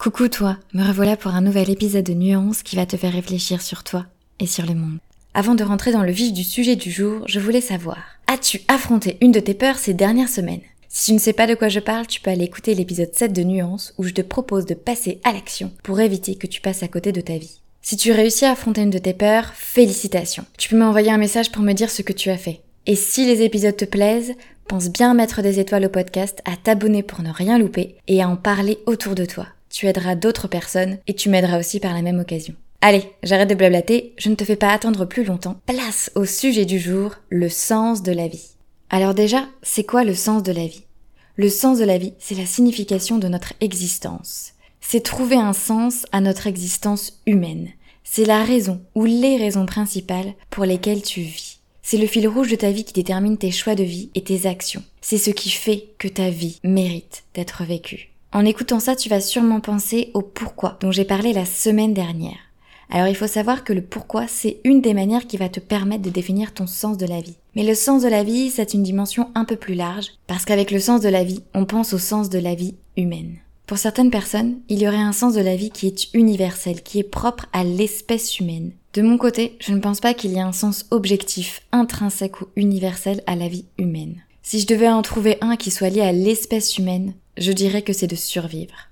Coucou toi, me revoilà pour un nouvel épisode de Nuance qui va te faire réfléchir sur toi et sur le monde. Avant de rentrer dans le vif du sujet du jour, je voulais savoir, as-tu affronté une de tes peurs ces dernières semaines? Si tu ne sais pas de quoi je parle, tu peux aller écouter l'épisode 7 de Nuance où je te propose de passer à l'action pour éviter que tu passes à côté de ta vie. Si tu réussis à affronter une de tes peurs, félicitations. Tu peux m'envoyer un message pour me dire ce que tu as fait. Et si les épisodes te plaisent, pense bien à mettre des étoiles au podcast, à t'abonner pour ne rien louper et à en parler autour de toi tu aideras d'autres personnes et tu m'aideras aussi par la même occasion. Allez, j'arrête de blablater, je ne te fais pas attendre plus longtemps. Place au sujet du jour, le sens de la vie. Alors déjà, c'est quoi le sens de la vie? Le sens de la vie, c'est la signification de notre existence. C'est trouver un sens à notre existence humaine. C'est la raison ou les raisons principales pour lesquelles tu vis. C'est le fil rouge de ta vie qui détermine tes choix de vie et tes actions. C'est ce qui fait que ta vie mérite d'être vécue. En écoutant ça, tu vas sûrement penser au pourquoi dont j'ai parlé la semaine dernière. Alors il faut savoir que le pourquoi, c'est une des manières qui va te permettre de définir ton sens de la vie. Mais le sens de la vie, c'est une dimension un peu plus large, parce qu'avec le sens de la vie, on pense au sens de la vie humaine. Pour certaines personnes, il y aurait un sens de la vie qui est universel, qui est propre à l'espèce humaine. De mon côté, je ne pense pas qu'il y ait un sens objectif, intrinsèque ou universel à la vie humaine. Si je devais en trouver un qui soit lié à l'espèce humaine, je dirais que c'est de survivre.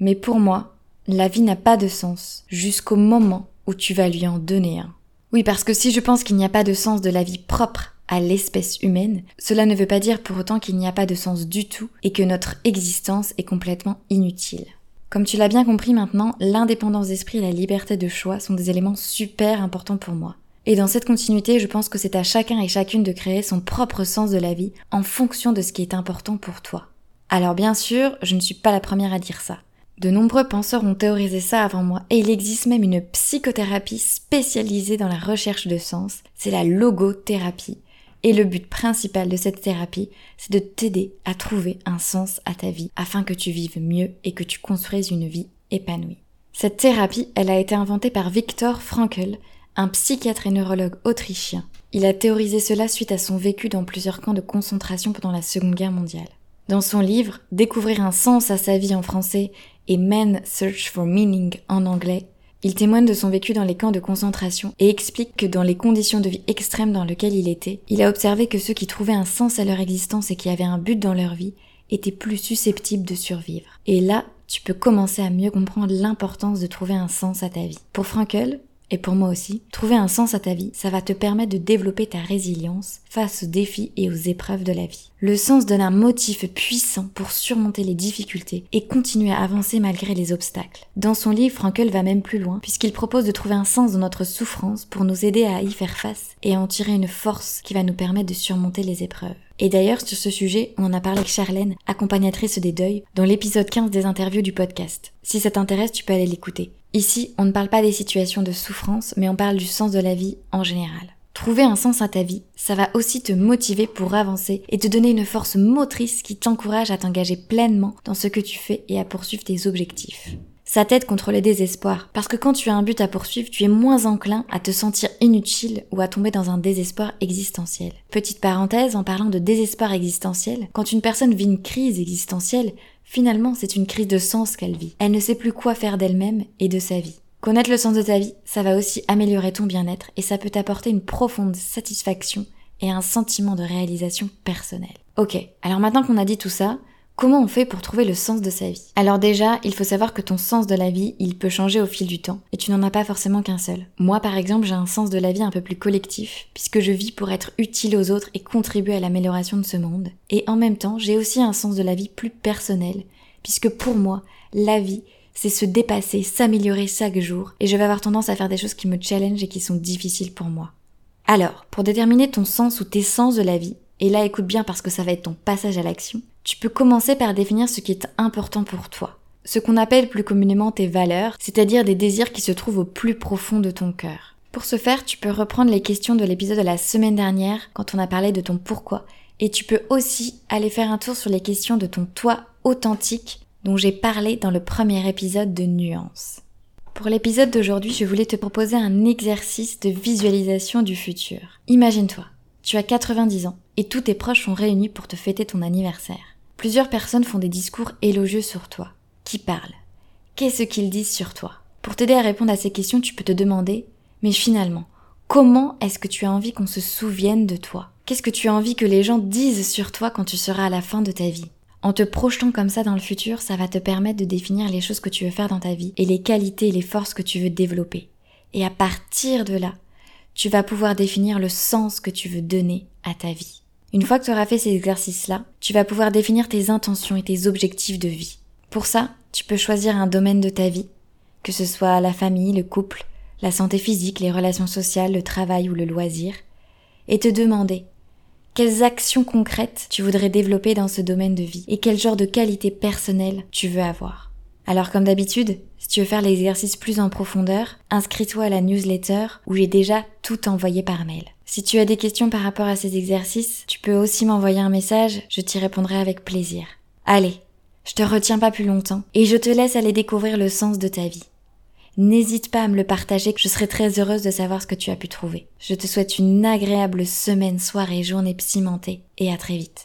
Mais pour moi, la vie n'a pas de sens jusqu'au moment où tu vas lui en donner un. Oui, parce que si je pense qu'il n'y a pas de sens de la vie propre à l'espèce humaine, cela ne veut pas dire pour autant qu'il n'y a pas de sens du tout et que notre existence est complètement inutile. Comme tu l'as bien compris maintenant, l'indépendance d'esprit et la liberté de choix sont des éléments super importants pour moi. Et dans cette continuité, je pense que c'est à chacun et chacune de créer son propre sens de la vie en fonction de ce qui est important pour toi. Alors bien sûr, je ne suis pas la première à dire ça. De nombreux penseurs ont théorisé ça avant moi et il existe même une psychothérapie spécialisée dans la recherche de sens, c'est la logothérapie. Et le but principal de cette thérapie, c'est de t'aider à trouver un sens à ta vie afin que tu vives mieux et que tu construises une vie épanouie. Cette thérapie, elle a été inventée par Viktor Frankl, un psychiatre et neurologue autrichien. Il a théorisé cela suite à son vécu dans plusieurs camps de concentration pendant la Seconde Guerre mondiale. Dans son livre Découvrir un sens à sa vie en français et Men Search for Meaning en anglais, il témoigne de son vécu dans les camps de concentration et explique que dans les conditions de vie extrêmes dans lesquelles il était, il a observé que ceux qui trouvaient un sens à leur existence et qui avaient un but dans leur vie étaient plus susceptibles de survivre. Et là, tu peux commencer à mieux comprendre l'importance de trouver un sens à ta vie. Pour Frankel, et pour moi aussi, trouver un sens à ta vie, ça va te permettre de développer ta résilience face aux défis et aux épreuves de la vie. Le sens donne un motif puissant pour surmonter les difficultés et continuer à avancer malgré les obstacles. Dans son livre, Frankel va même plus loin, puisqu'il propose de trouver un sens dans notre souffrance pour nous aider à y faire face et à en tirer une force qui va nous permettre de surmonter les épreuves. Et d'ailleurs, sur ce sujet, on en a parlé avec Charlène, accompagnatrice des deuils, dans l'épisode 15 des interviews du podcast. Si ça t'intéresse, tu peux aller l'écouter. Ici, on ne parle pas des situations de souffrance, mais on parle du sens de la vie en général. Trouver un sens à ta vie, ça va aussi te motiver pour avancer et te donner une force motrice qui t'encourage à t'engager pleinement dans ce que tu fais et à poursuivre tes objectifs. Ça t'aide contre le désespoir, parce que quand tu as un but à poursuivre, tu es moins enclin à te sentir inutile ou à tomber dans un désespoir existentiel. Petite parenthèse, en parlant de désespoir existentiel, quand une personne vit une crise existentielle, Finalement, c'est une crise de sens qu'elle vit. Elle ne sait plus quoi faire d'elle-même et de sa vie. Connaître le sens de ta vie, ça va aussi améliorer ton bien-être et ça peut t'apporter une profonde satisfaction et un sentiment de réalisation personnelle. Ok, alors maintenant qu'on a dit tout ça, Comment on fait pour trouver le sens de sa vie? Alors déjà, il faut savoir que ton sens de la vie, il peut changer au fil du temps, et tu n'en as pas forcément qu'un seul. Moi par exemple, j'ai un sens de la vie un peu plus collectif, puisque je vis pour être utile aux autres et contribuer à l'amélioration de ce monde. Et en même temps, j'ai aussi un sens de la vie plus personnel, puisque pour moi, la vie, c'est se dépasser, s'améliorer chaque jour, et je vais avoir tendance à faire des choses qui me challengent et qui sont difficiles pour moi. Alors, pour déterminer ton sens ou tes sens de la vie, et là écoute bien parce que ça va être ton passage à l'action, tu peux commencer par définir ce qui est important pour toi. Ce qu'on appelle plus communément tes valeurs, c'est-à-dire des désirs qui se trouvent au plus profond de ton cœur. Pour ce faire, tu peux reprendre les questions de l'épisode de la semaine dernière quand on a parlé de ton pourquoi. Et tu peux aussi aller faire un tour sur les questions de ton toi authentique dont j'ai parlé dans le premier épisode de Nuance. Pour l'épisode d'aujourd'hui, je voulais te proposer un exercice de visualisation du futur. Imagine-toi, tu as 90 ans et tous tes proches sont réunis pour te fêter ton anniversaire. Plusieurs personnes font des discours élogieux sur toi. Qui parle Qu'est-ce qu'ils disent sur toi? Pour t'aider à répondre à ces questions, tu peux te demander, mais finalement, comment est-ce que tu as envie qu'on se souvienne de toi? Qu'est-ce que tu as envie que les gens disent sur toi quand tu seras à la fin de ta vie? En te projetant comme ça dans le futur, ça va te permettre de définir les choses que tu veux faire dans ta vie et les qualités et les forces que tu veux développer. Et à partir de là, tu vas pouvoir définir le sens que tu veux donner à ta vie. Une fois que tu auras fait ces exercices-là, tu vas pouvoir définir tes intentions et tes objectifs de vie. Pour ça, tu peux choisir un domaine de ta vie, que ce soit la famille, le couple, la santé physique, les relations sociales, le travail ou le loisir, et te demander quelles actions concrètes tu voudrais développer dans ce domaine de vie et quel genre de qualité personnelle tu veux avoir. Alors comme d'habitude, si tu veux faire l'exercice plus en profondeur, inscris-toi à la newsletter où j'ai déjà tout envoyé par mail. Si tu as des questions par rapport à ces exercices, tu peux aussi m'envoyer un message, je t'y répondrai avec plaisir. Allez, je te retiens pas plus longtemps et je te laisse aller découvrir le sens de ta vie. N'hésite pas à me le partager, je serai très heureuse de savoir ce que tu as pu trouver. Je te souhaite une agréable semaine, soirée, journée cimentée et à très vite.